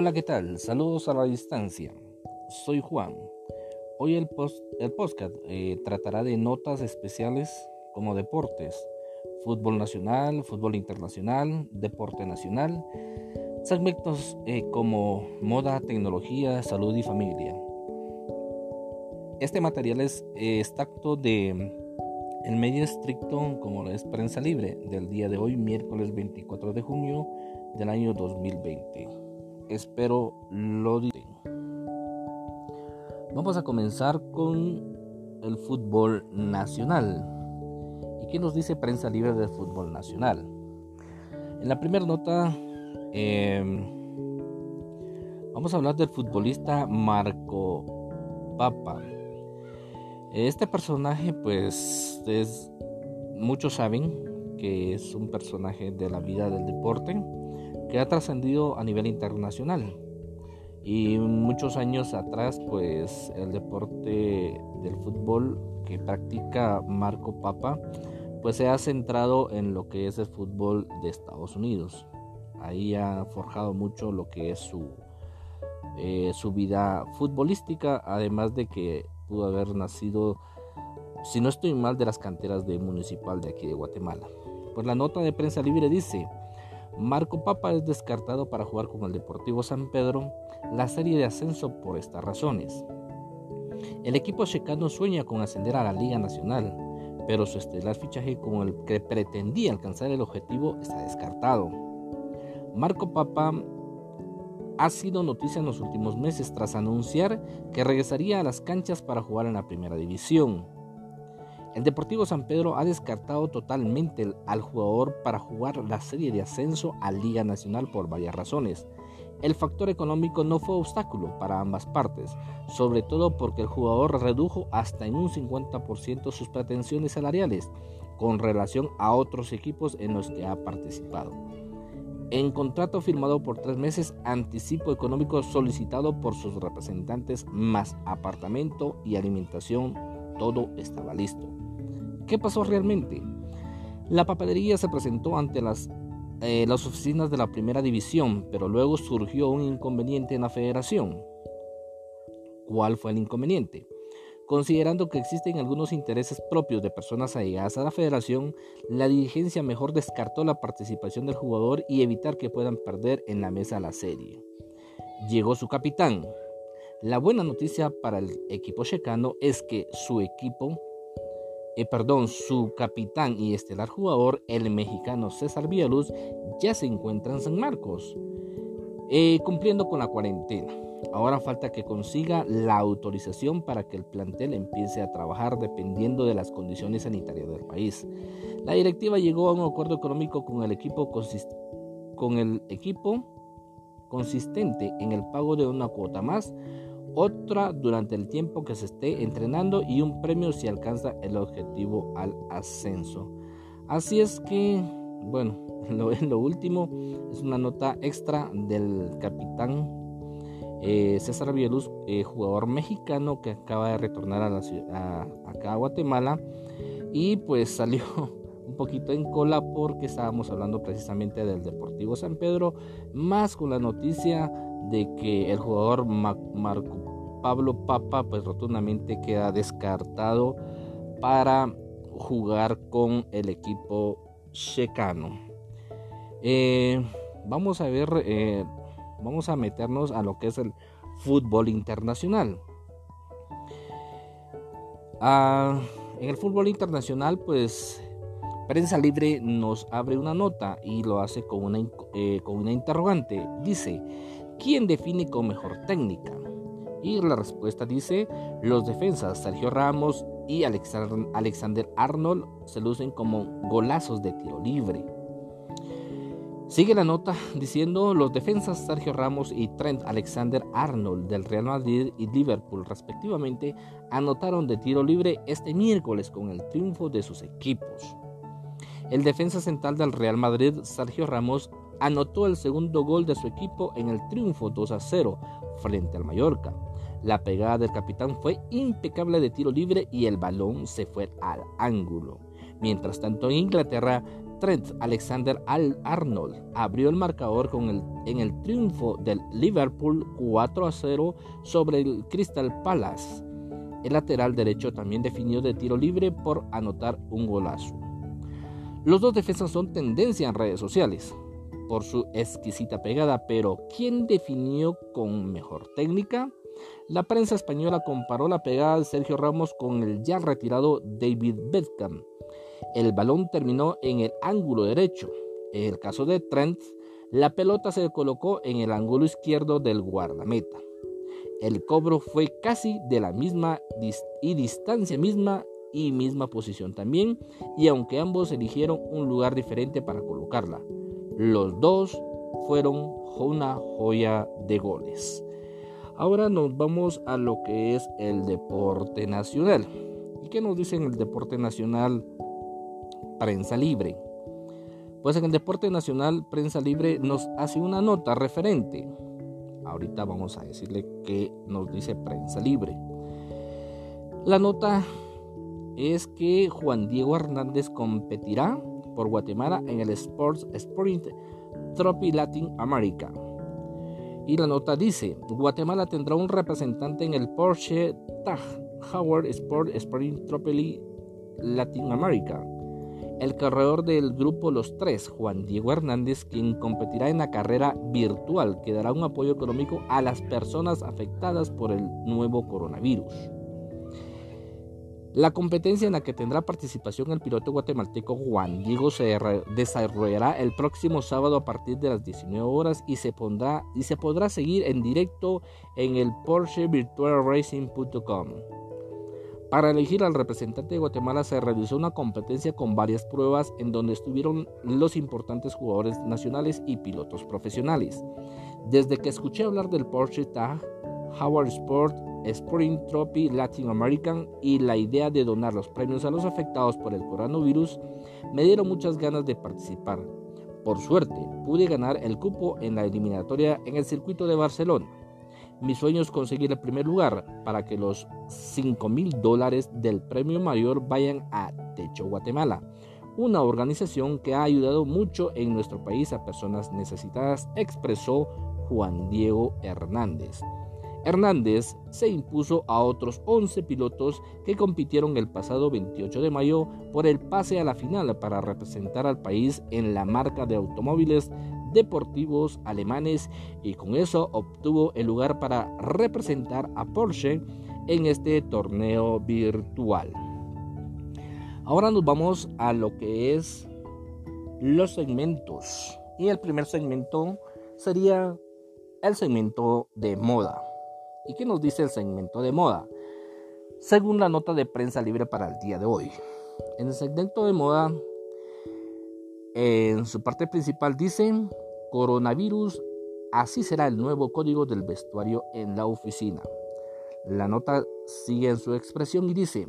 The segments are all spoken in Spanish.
Hola, ¿qué tal? Saludos a la distancia. Soy Juan. Hoy el, post, el eh, tratará de notas especiales como deportes, fútbol nacional, fútbol internacional, deporte nacional, segmentos eh, como moda, tecnología, salud y familia. Este material es eh, extracto de el medio estricto como es prensa libre del día de hoy, miércoles 24 de junio del año 2020. Espero lo digan. Vamos a comenzar con el fútbol nacional. ¿Y qué nos dice prensa libre del fútbol nacional? En la primera nota em, vamos a hablar del futbolista Marco Papa. Este personaje pues es muchos saben que es un personaje de la vida del deporte que ha trascendido a nivel internacional. Y muchos años atrás, pues el deporte del fútbol que practica Marco Papa, pues se ha centrado en lo que es el fútbol de Estados Unidos. Ahí ha forjado mucho lo que es su, eh, su vida futbolística, además de que pudo haber nacido, si no estoy mal, de las canteras de Municipal de aquí de Guatemala. Pues la nota de prensa libre dice, Marco Papa es descartado para jugar con el Deportivo San Pedro la serie de ascenso por estas razones. El equipo checano sueña con ascender a la Liga Nacional, pero su estelar fichaje con el que pretendía alcanzar el objetivo está descartado. Marco Papa ha sido noticia en los últimos meses tras anunciar que regresaría a las canchas para jugar en la primera división. El Deportivo San Pedro ha descartado totalmente al jugador para jugar la serie de ascenso a Liga Nacional por varias razones. El factor económico no fue obstáculo para ambas partes, sobre todo porque el jugador redujo hasta en un 50% sus pretensiones salariales con relación a otros equipos en los que ha participado. En contrato firmado por tres meses, anticipo económico solicitado por sus representantes más apartamento y alimentación, todo estaba listo. ¿Qué pasó realmente? La papelería se presentó ante las, eh, las oficinas de la primera división, pero luego surgió un inconveniente en la federación. ¿Cuál fue el inconveniente? Considerando que existen algunos intereses propios de personas allegadas a la federación, la dirigencia mejor descartó la participación del jugador y evitar que puedan perder en la mesa la serie. Llegó su capitán. La buena noticia para el equipo checano es que su equipo eh, perdón, su capitán y estelar jugador, el mexicano César Villaluz, ya se encuentra en San Marcos, eh, cumpliendo con la cuarentena. Ahora falta que consiga la autorización para que el plantel empiece a trabajar dependiendo de las condiciones sanitarias del país. La directiva llegó a un acuerdo económico con el equipo, con el equipo consistente en el pago de una cuota más otra durante el tiempo que se esté entrenando y un premio si alcanza el objetivo al ascenso. Así es que, bueno, lo, lo último es una nota extra del capitán eh, César Villaluz, eh, jugador mexicano que acaba de retornar a, la ciudad, acá a Guatemala y pues salió un poquito en cola porque estábamos hablando precisamente del Deportivo San Pedro, más con la noticia de que el jugador Marco Pablo Papa pues rotundamente queda descartado para jugar con el equipo checano. Eh, vamos a ver, eh, vamos a meternos a lo que es el fútbol internacional. Ah, en el fútbol internacional, pues Prensa Libre nos abre una nota y lo hace con una, eh, con una interrogante. Dice, ¿Quién define con mejor técnica? Y la respuesta dice, los defensas Sergio Ramos y Alexander Arnold se lucen como golazos de tiro libre. Sigue la nota diciendo los defensas Sergio Ramos y Trent Alexander Arnold del Real Madrid y Liverpool respectivamente anotaron de tiro libre este miércoles con el triunfo de sus equipos. El defensa central del Real Madrid, Sergio Ramos, anotó el segundo gol de su equipo en el triunfo 2 a 0 frente al Mallorca. La pegada del capitán fue impecable de tiro libre y el balón se fue al ángulo. Mientras tanto en Inglaterra, Trent Alexander Arnold abrió el marcador con el, en el triunfo del Liverpool 4 a 0 sobre el Crystal Palace. El lateral derecho también definió de tiro libre por anotar un golazo. Los dos defensas son tendencia en redes sociales por su exquisita pegada, pero ¿quién definió con mejor técnica? La prensa española comparó la pegada de Sergio Ramos con el ya retirado David Beckham. El balón terminó en el ángulo derecho. En el caso de Trent, la pelota se colocó en el ángulo izquierdo del guardameta. El cobro fue casi de la misma y distancia misma y misma posición también, y aunque ambos eligieron un lugar diferente para colocarla, los dos fueron una joya de goles. Ahora nos vamos a lo que es el deporte nacional. ¿Y qué nos dicen el deporte nacional? Prensa libre. Pues en el deporte nacional, Prensa Libre nos hace una nota referente. Ahorita vamos a decirle qué nos dice Prensa Libre. La nota es que Juan Diego Hernández competirá por Guatemala en el Sports Sprint Trophy Latin America y la nota dice, Guatemala tendrá un representante en el Porsche Tag Howard Sport Sprint Trophy Latin America. El corredor del grupo Los Tres, Juan Diego Hernández, quien competirá en la carrera virtual, que dará un apoyo económico a las personas afectadas por el nuevo coronavirus. La competencia en la que tendrá participación el piloto guatemalteco Juan Diego se desarrollará el próximo sábado a partir de las 19 horas y se, pondrá, y se podrá seguir en directo en el PorscheVirtualRacing.com. Para elegir al representante de Guatemala se realizó una competencia con varias pruebas en donde estuvieron los importantes jugadores nacionales y pilotos profesionales. Desde que escuché hablar del Porsche Tag, Howard Sport, Spring Trophy Latin American y la idea de donar los premios a los afectados por el coronavirus, me dieron muchas ganas de participar. Por suerte, pude ganar el cupo en la eliminatoria en el circuito de Barcelona. Mi sueño es conseguir el primer lugar para que los 5 mil dólares del premio mayor vayan a Techo Guatemala, una organización que ha ayudado mucho en nuestro país a personas necesitadas, expresó Juan Diego Hernández. Hernández se impuso a otros 11 pilotos que compitieron el pasado 28 de mayo por el pase a la final para representar al país en la marca de automóviles deportivos alemanes y con eso obtuvo el lugar para representar a Porsche en este torneo virtual. Ahora nos vamos a lo que es los segmentos y el primer segmento sería el segmento de moda. ¿Y qué nos dice el segmento de moda? Según la nota de prensa libre para el día de hoy. En el segmento de moda, en su parte principal dice, coronavirus, así será el nuevo código del vestuario en la oficina. La nota sigue en su expresión y dice,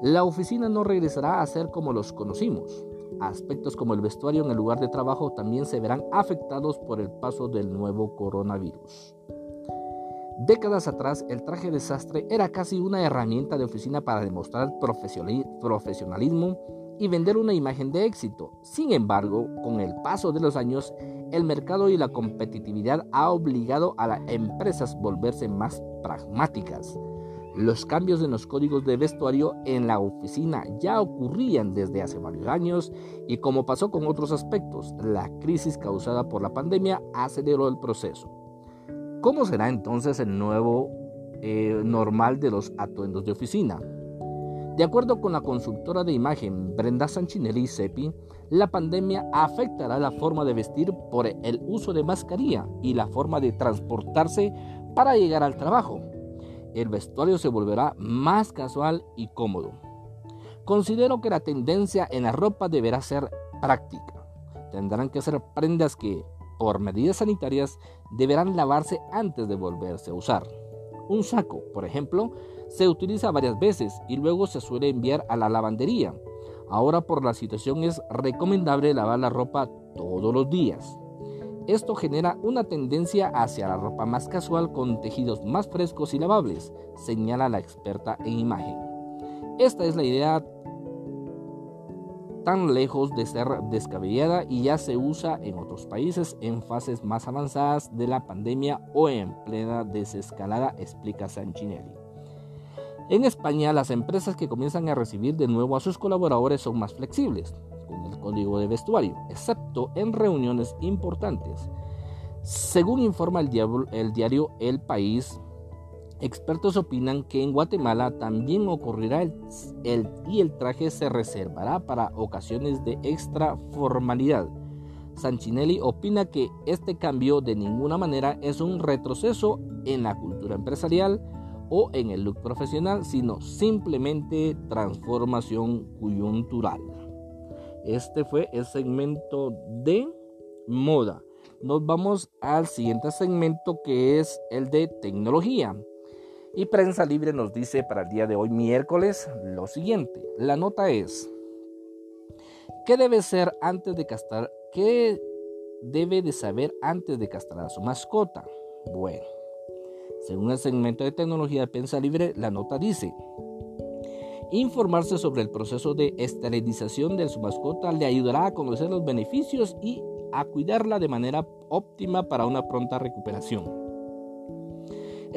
la oficina no regresará a ser como los conocimos. Aspectos como el vestuario en el lugar de trabajo también se verán afectados por el paso del nuevo coronavirus. Décadas atrás, el traje desastre era casi una herramienta de oficina para demostrar profesionalismo y vender una imagen de éxito. Sin embargo, con el paso de los años, el mercado y la competitividad ha obligado a las empresas a volverse más pragmáticas. Los cambios en los códigos de vestuario en la oficina ya ocurrían desde hace varios años y como pasó con otros aspectos, la crisis causada por la pandemia aceleró el proceso. ¿Cómo será entonces el nuevo eh, normal de los atuendos de oficina? De acuerdo con la consultora de imagen Brenda Sanchinelli Seppi, la pandemia afectará la forma de vestir por el uso de mascarilla y la forma de transportarse para llegar al trabajo. El vestuario se volverá más casual y cómodo. Considero que la tendencia en la ropa deberá ser práctica. Tendrán que ser prendas que por medidas sanitarias, deberán lavarse antes de volverse a usar. Un saco, por ejemplo, se utiliza varias veces y luego se suele enviar a la lavandería. Ahora por la situación es recomendable lavar la ropa todos los días. Esto genera una tendencia hacia la ropa más casual con tejidos más frescos y lavables, señala la experta en imagen. Esta es la idea tan lejos de ser descabellada y ya se usa en otros países en fases más avanzadas de la pandemia o en plena desescalada, explica Sanchinelli. En España, las empresas que comienzan a recibir de nuevo a sus colaboradores son más flexibles con el código de vestuario, excepto en reuniones importantes. Según informa el diario El País, Expertos opinan que en Guatemala también ocurrirá el, y el traje se reservará para ocasiones de extra formalidad. Sanchinelli opina que este cambio de ninguna manera es un retroceso en la cultura empresarial o en el look profesional, sino simplemente transformación coyuntural. Este fue el segmento de moda. Nos vamos al siguiente segmento que es el de tecnología. Y Prensa Libre nos dice para el día de hoy, miércoles, lo siguiente. La nota es, ¿qué debe ser antes de castrar? ¿Qué debe de saber antes de castrar a su mascota? Bueno, según el segmento de tecnología de Prensa Libre, la nota dice, informarse sobre el proceso de esterilización de su mascota le ayudará a conocer los beneficios y a cuidarla de manera óptima para una pronta recuperación.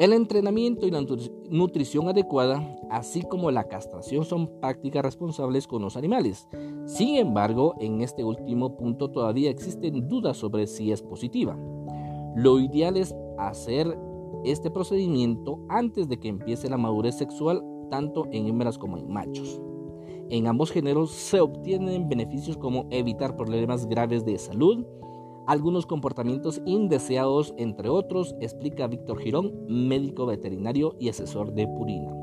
El entrenamiento y la nutrición adecuada, así como la castración, son prácticas responsables con los animales. Sin embargo, en este último punto todavía existen dudas sobre si es positiva. Lo ideal es hacer este procedimiento antes de que empiece la madurez sexual tanto en hembras como en machos. En ambos géneros se obtienen beneficios como evitar problemas graves de salud, algunos comportamientos indeseados, entre otros, explica Víctor Girón, médico veterinario y asesor de Purina.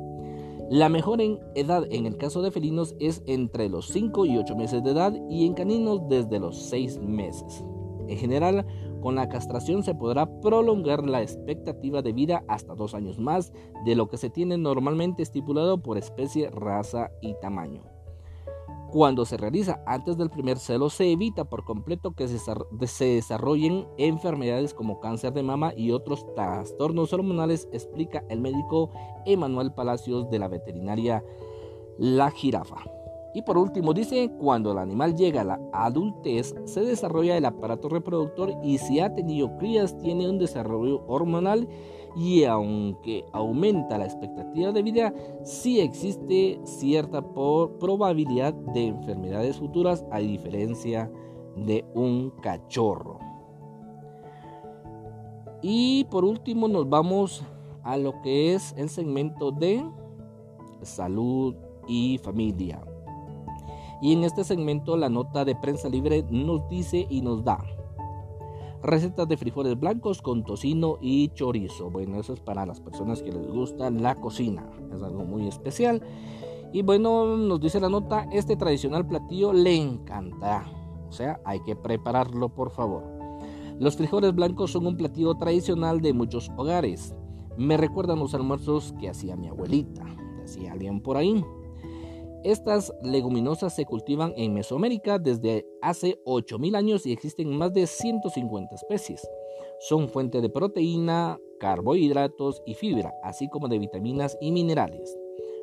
La mejor edad en el caso de felinos es entre los 5 y 8 meses de edad y en caninos desde los 6 meses. En general, con la castración se podrá prolongar la expectativa de vida hasta dos años más de lo que se tiene normalmente estipulado por especie, raza y tamaño. Cuando se realiza antes del primer celo, se evita por completo que se, desarrollen enfermedades como cáncer de mama y otros trastornos hormonales, explica el médico Emanuel Palacios de la veterinaria La Jirafa. Y por último dice, cuando el animal llega a la adultez, se desarrolla el aparato reproductor y si ha tenido crías, tiene un desarrollo hormonal y aunque aumenta la expectativa de vida, sí existe cierta probabilidad de enfermedades futuras a diferencia de un cachorro. Y por último nos vamos a lo que es el segmento de salud y familia. Y en este segmento la nota de prensa libre nos dice y nos da recetas de frijoles blancos con tocino y chorizo. Bueno, eso es para las personas que les gusta la cocina. Es algo muy especial. Y bueno, nos dice la nota, este tradicional platillo le encanta. O sea, hay que prepararlo por favor. Los frijoles blancos son un platillo tradicional de muchos hogares. Me recuerdan los almuerzos que hacía mi abuelita. Decía alguien por ahí. Estas leguminosas se cultivan en Mesoamérica desde hace 8.000 años y existen más de 150 especies. Son fuente de proteína, carbohidratos y fibra, así como de vitaminas y minerales.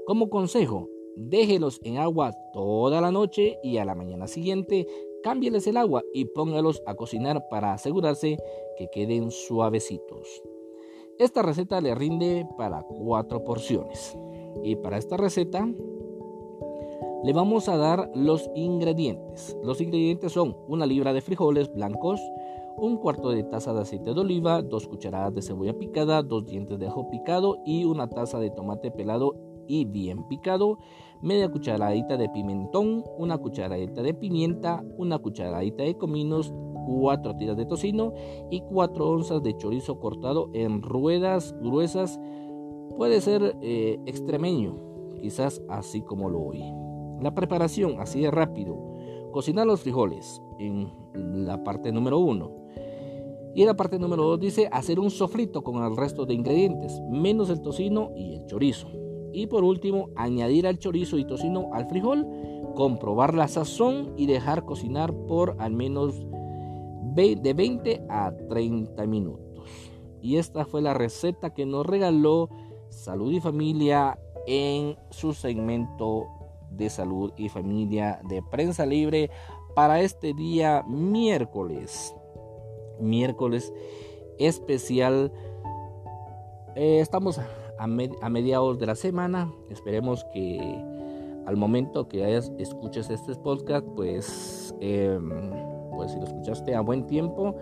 Como consejo, déjelos en agua toda la noche y a la mañana siguiente cámbieles el agua y póngalos a cocinar para asegurarse que queden suavecitos. Esta receta le rinde para cuatro porciones. Y para esta receta le vamos a dar los ingredientes. Los ingredientes son una libra de frijoles blancos, un cuarto de taza de aceite de oliva, dos cucharadas de cebolla picada, dos dientes de ajo picado y una taza de tomate pelado y bien picado, media cucharadita de pimentón, una cucharadita de pimienta, una cucharadita de cominos, cuatro tiras de tocino y cuatro onzas de chorizo cortado en ruedas gruesas. Puede ser eh, extremeño, quizás así como lo oí. La preparación, así de rápido. Cocinar los frijoles en la parte número uno. Y en la parte número dos dice hacer un sofrito con el resto de ingredientes, menos el tocino y el chorizo. Y por último, añadir al chorizo y tocino al frijol, comprobar la sazón y dejar cocinar por al menos de 20 a 30 minutos. Y esta fue la receta que nos regaló Salud y Familia en su segmento de salud y familia de prensa libre para este día miércoles. Miércoles especial. Eh, estamos a, mediados de la semana. Esperemos que al momento que hayas, escuches este podcast, pues, em, pues si lo escuchaste a buen tiempo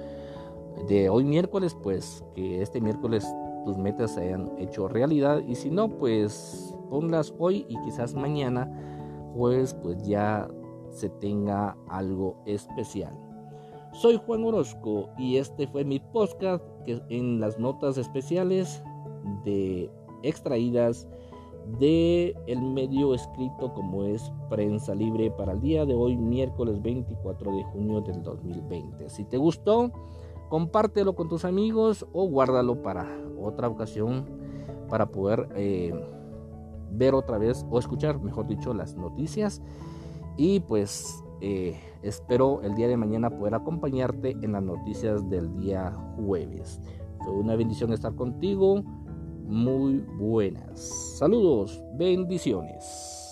de hoy miércoles, pues que este miércoles tus metas se hayan hecho realidad y si no, pues ponlas hoy y quizás mañana, pues, pues ya se tenga algo especial. Soy Juan Orozco y este fue mi podcast que en las notas especiales de extraídas de el medio escrito como es Prensa Libre para el día de hoy, miércoles 24 de junio del 2020. Si te gustó, compártelo con tus amigos o guárdalo para otra ocasión para poder eh, ver otra vez o escuchar, mejor dicho, las noticias. Y pues eh, espero el día de mañana poder acompañarte en las noticias del día jueves. Fue una bendición estar contigo muy buenas. Saludos, bendiciones.